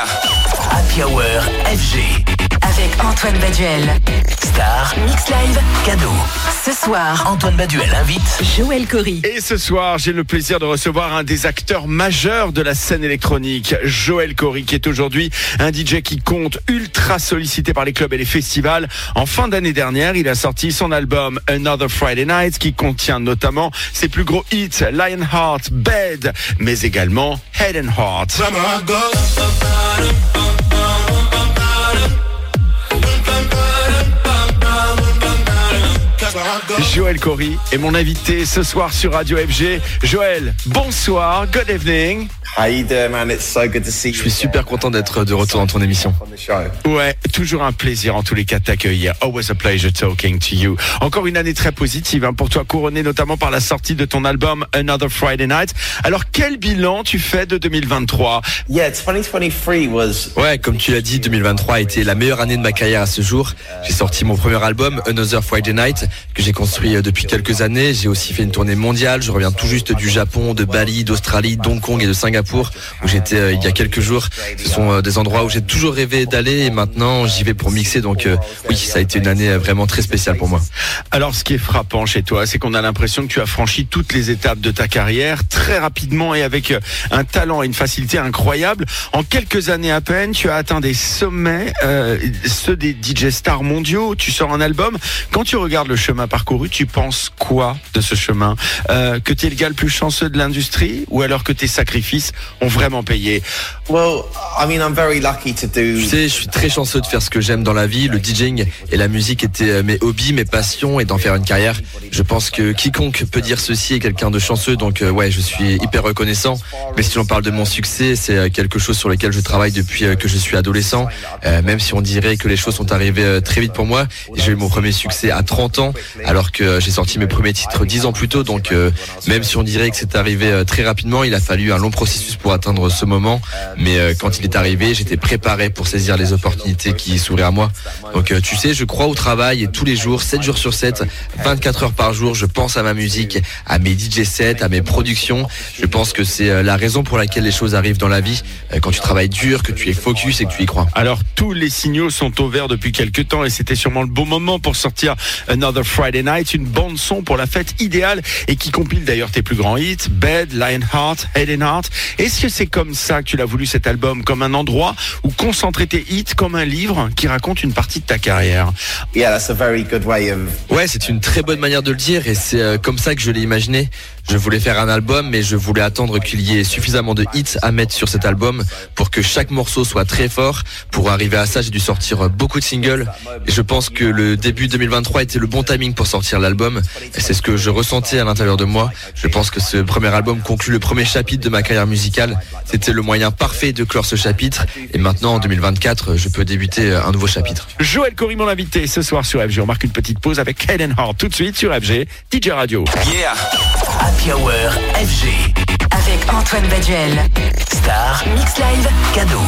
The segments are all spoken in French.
Happy Hour FG. Avec Antoine Baduel. Star. Mix Live. Cadeau. Ce soir, Antoine Baduel invite. Joël Cory. Et ce soir, j'ai le plaisir de recevoir un des acteurs majeurs de la scène électronique, Joël Cory, qui est aujourd'hui un DJ qui compte ultra sollicité par les clubs et les festivals. En fin d'année dernière, il a sorti son album Another Friday Night, qui contient notamment ses plus gros hits, Lionheart, Bed, mais également Head and Heart. Joël Cory est mon invité ce soir sur Radio FG. Joël, bonsoir, good evening. How you doing, man? It's so good to see you. Je suis super content d'être de retour dans ton émission. Ouais, toujours un plaisir en tous les cas de t'accueillir. Always a pleasure talking to you. Encore une année très positive hein, pour toi, couronnée notamment par la sortie de ton album Another Friday Night. Alors quel bilan tu fais de 2023 Yeah, 2023 was Ouais, comme tu l'as dit, 2023 a été la meilleure année de ma carrière à ce jour. J'ai sorti mon premier album, Another Friday Night, que j'ai construit euh, depuis quelques années. J'ai aussi fait une tournée mondiale. Je reviens tout juste du Japon, de Bali, d'Australie, d'Hong Kong et de Singapour, où j'étais euh, il y a quelques jours. Ce sont euh, des endroits où j'ai toujours rêvé d'aller et maintenant j'y vais pour mixer. Donc euh, oui, ça a été une année vraiment très spéciale pour moi. Alors ce qui est frappant chez toi, c'est qu'on a l'impression que tu as franchi toutes les étapes de ta carrière très rapidement et avec un talent et une facilité incroyable. En quelques années à peine, tu as atteint des sommets, ceux des DJ stars mondiaux. Tu sors un album. Quand tu regardes le chemin parcouru, tu penses quoi de ce chemin? Que tu es le gars le plus chanceux de l'industrie ou alors que tes sacrifices ont vraiment payé well. I mean, I'm very lucky to do. Tu sais, je suis très chanceux de faire ce que j'aime dans la vie. Le DJing et la musique étaient euh, mes hobbies, mes passions et d'en faire une carrière. Je pense que quiconque peut dire ceci est quelqu'un de chanceux. Donc euh, ouais, je suis hyper reconnaissant. Mais si l'on parle de mon succès, c'est euh, quelque chose sur lequel je travaille depuis que je suis adolescent. Euh, même si on dirait que les choses sont arrivées très vite pour moi. J'ai eu mon premier succès à 30 ans, alors que j'ai sorti mes premiers titres 10 ans plus tôt. Donc euh, même si on dirait que c'est arrivé très rapidement, il a fallu un long processus pour atteindre ce moment. Mais euh, quand il est arrivé, j'étais préparé pour saisir les opportunités qui s'ouvraient à moi. Donc euh, tu sais, je crois au travail et tous les jours, 7 jours sur 7, 24 heures par jour, je pense à ma musique, à mes DJ sets, à mes productions. Je pense que c'est euh, la raison pour laquelle les choses arrivent dans la vie. Quand tu travailles dur, que tu es focus et que tu y crois. Alors tous les signaux sont au vert depuis quelques temps et c'était sûrement le bon moment pour sortir Another Friday Night, une bande son pour la fête idéale et qui compile d'ailleurs tes plus grands hits, Bed, Lionheart, Head and Heart. Est-ce que c'est comme ça que tu l'as voulu cet album, comme un endroit où concentrer tes hits, comme un livre qui raconte une partie de ta carrière? Yeah, that's a very good way of. Ouais, c'est une très bonne manière de le dire et c'est euh, comme ça que je l'ai imaginé. Je voulais faire un album, mais je voulais attendre qu'il y ait suffisamment de hits à mettre sur cet album pour que chaque morceau soit très fort. Pour arriver à ça, j'ai dû sortir beaucoup de singles et je pense que le début 2023 était le bon timing pour sortir l'album. Et c'est ce que je ressentais à l'intérieur de moi. Je pense que ce premier album conclut le premier chapitre de ma carrière musicale. C'était le moyen parfait de clore ce chapitre et maintenant en 2024, je peux débuter un nouveau chapitre. Joël Cory, mon invité ce soir sur FG. On marque une petite pause avec Head and Heart tout de suite sur FG, DJ Radio. Yeah. Happy Hour FG. Avec Antoine Baduel. Star. Mix Live. Cadeau.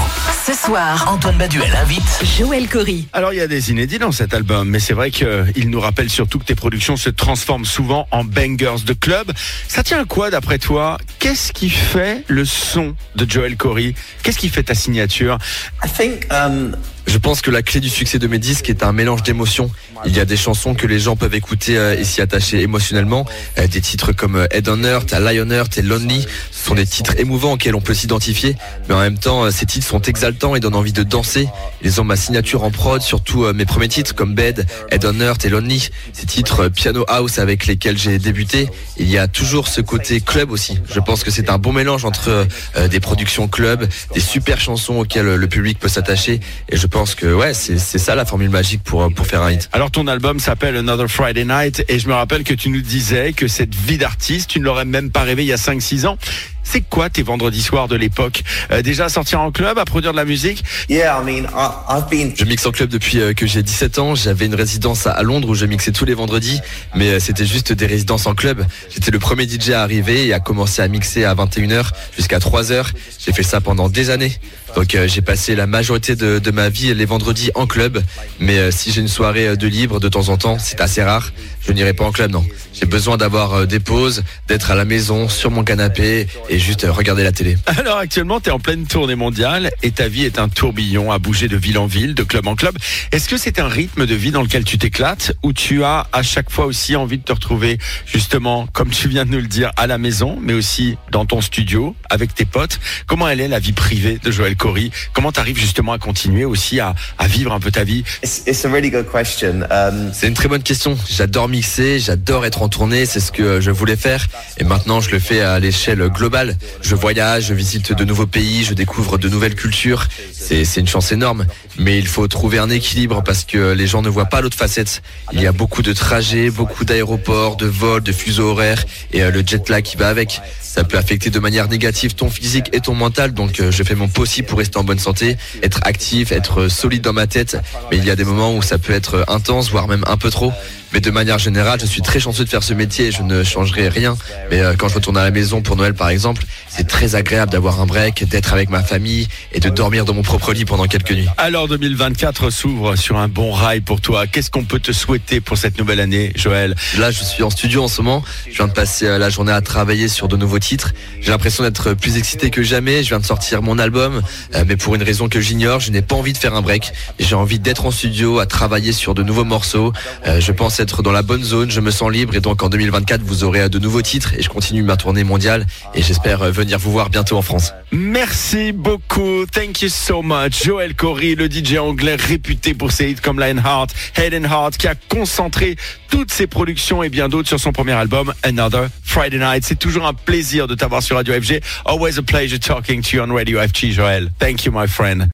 Ce soir, Antoine Baduel invite. Joël Cory. Alors il y a des inédits dans cet album, mais c'est vrai qu'il nous rappelle surtout que tes productions se transforment souvent en bangers de club. Ça tient à quoi d'après toi? Qu'est-ce qui fait le son de Joel Corey Qu'est-ce qui fait ta signature? I think um, Je pense que la clé du succès de mes disques est un mélange d'émotions. Il y a des chansons que les gens peuvent écouter euh, et s'y attacher émotionnellement. Euh, Des titres comme euh, Head on Earth, Lionheart et Lonely ce sont des titres émouvants auxquels on peut s'identifier. Mais en même temps, euh, ces titres sont exaltants et donnent envie de danser. Ils ont ma signature en prod, surtout euh, mes premiers titres comme Bed, Head on Earth et Lonely. Ces titres euh, piano house avec lesquels j'ai débuté. Il y a toujours ce côté club aussi. Je pense que c'est un bon mélange entre des productions club, des super chansons auxquelles le public peut s'attacher. Et je pense que ouais, c'est ça la formule magique pour, pour faire un hit. Alors ton album s'appelle Another Friday Night et je me rappelle que tu nous disais que cette vie d'artiste, tu ne l'aurais même pas rêvé il y a 5-6 ans. C'est quoi tes vendredis soirs de l'époque? Euh, Déjà à sortir en club, à produire de la musique? Yeah, I mean, I, I've been. Je mixe en club depuis euh, que j'ai 17 ans. J'avais une résidence à- Londres où je mixais tous les vendredis, mais euh, c'était juste des résidences en club. J'étais le premier DJ à arriver et à commencer à mixer à 21h jusqu'à 3h. J'ai fait ça pendant des années. Donc euh, j'ai passé la majorité de, de ma vie les vendredis en club, mais euh, si j'ai une soirée de libre de temps en temps, c'est assez rare. je n'irai pas en club, non. J'ai besoin d'avoir euh, des pauses, d'être à la maison, sur mon canapé et juste euh, regarder la télé. Alors actuellement, tu es en pleine tournée mondiale et ta vie est un tourbillon à bouger de ville en ville, de club en club. Est-ce que c'est un rythme de vie dans lequel tu t'éclates ou tu as à chaque fois aussi envie de te retrouver justement, comme tu viens de nous le dire, à la maison, mais aussi dans ton studio avec tes potes? Comment elle est la vie privée de Joël Cory Comment tu arrives justement à continuer aussi à, à vivre un peu ta vie? It's, it's a really good question. Um, C'est une très bonne question. J'adore mixer, j'adore être en tournée, c'est ce que je voulais faire. Et maintenant, je le fais à l'échelle globale. Je voyage, je visite de nouveaux pays, je découvre de nouvelles cultures. C'est une chance énorme. Mais il faut trouver un équilibre parce que les gens ne voient pas l'autre facette. Il y a beaucoup de trajets, beaucoup d'aéroports, de vols, de fuseaux horaires et euh, le jet lag qui va avec. Ça peut affecter de manière négative ton physique et ton mental. Donc, euh, je fais mon possible pour rester en bonne santé, être actif, être solide dans ma tête. Mais il y a des moments où ça peut être intense, voire même un peu trop. Mais de manière générale, je suis très chanceux de faire ce métier et je ne changerai rien. Mais euh, quand je retourne à la maison pour Noël, par exemple, c'est très agréable d'avoir un break, d'être avec ma famille et de dormir dans mon propre lit pendant quelques nuits. Alors 2024 s'ouvre sur un bon rail pour toi. Qu'est-ce qu'on peut te souhaiter pour cette nouvelle année, Joël? Là, je suis en studio en ce moment. Je viens de passer euh, la journée à travailler sur de nouveaux titres. J'ai l'impression d'être plus excité que jamais. Je viens de sortir mon album, euh, mais pour une raison que j'ignore, je n'ai pas envie de faire un break. J'ai envie d'être en studio, à travailler sur de nouveaux morceaux. Euh, je pense être dans la bonne zone. Je me sens libre et donc en 2024, vous aurez de nouveaux titres et je continue ma tournée mondiale et j'espère euh, venir vous voir bientôt en France. Merci beaucoup. Thank you so much. Joël Cory, le DJ anglais réputé pour ses hits comme Lionheart, Head and Heart, qui a concentré toutes ses productions et bien d'autres sur son premier album, Another Friday Night. C'est toujours un plaisir de t'avoir sur Radio FG. Always a pleasure talking to you on Radio FG, Joël. Thank you, my friend.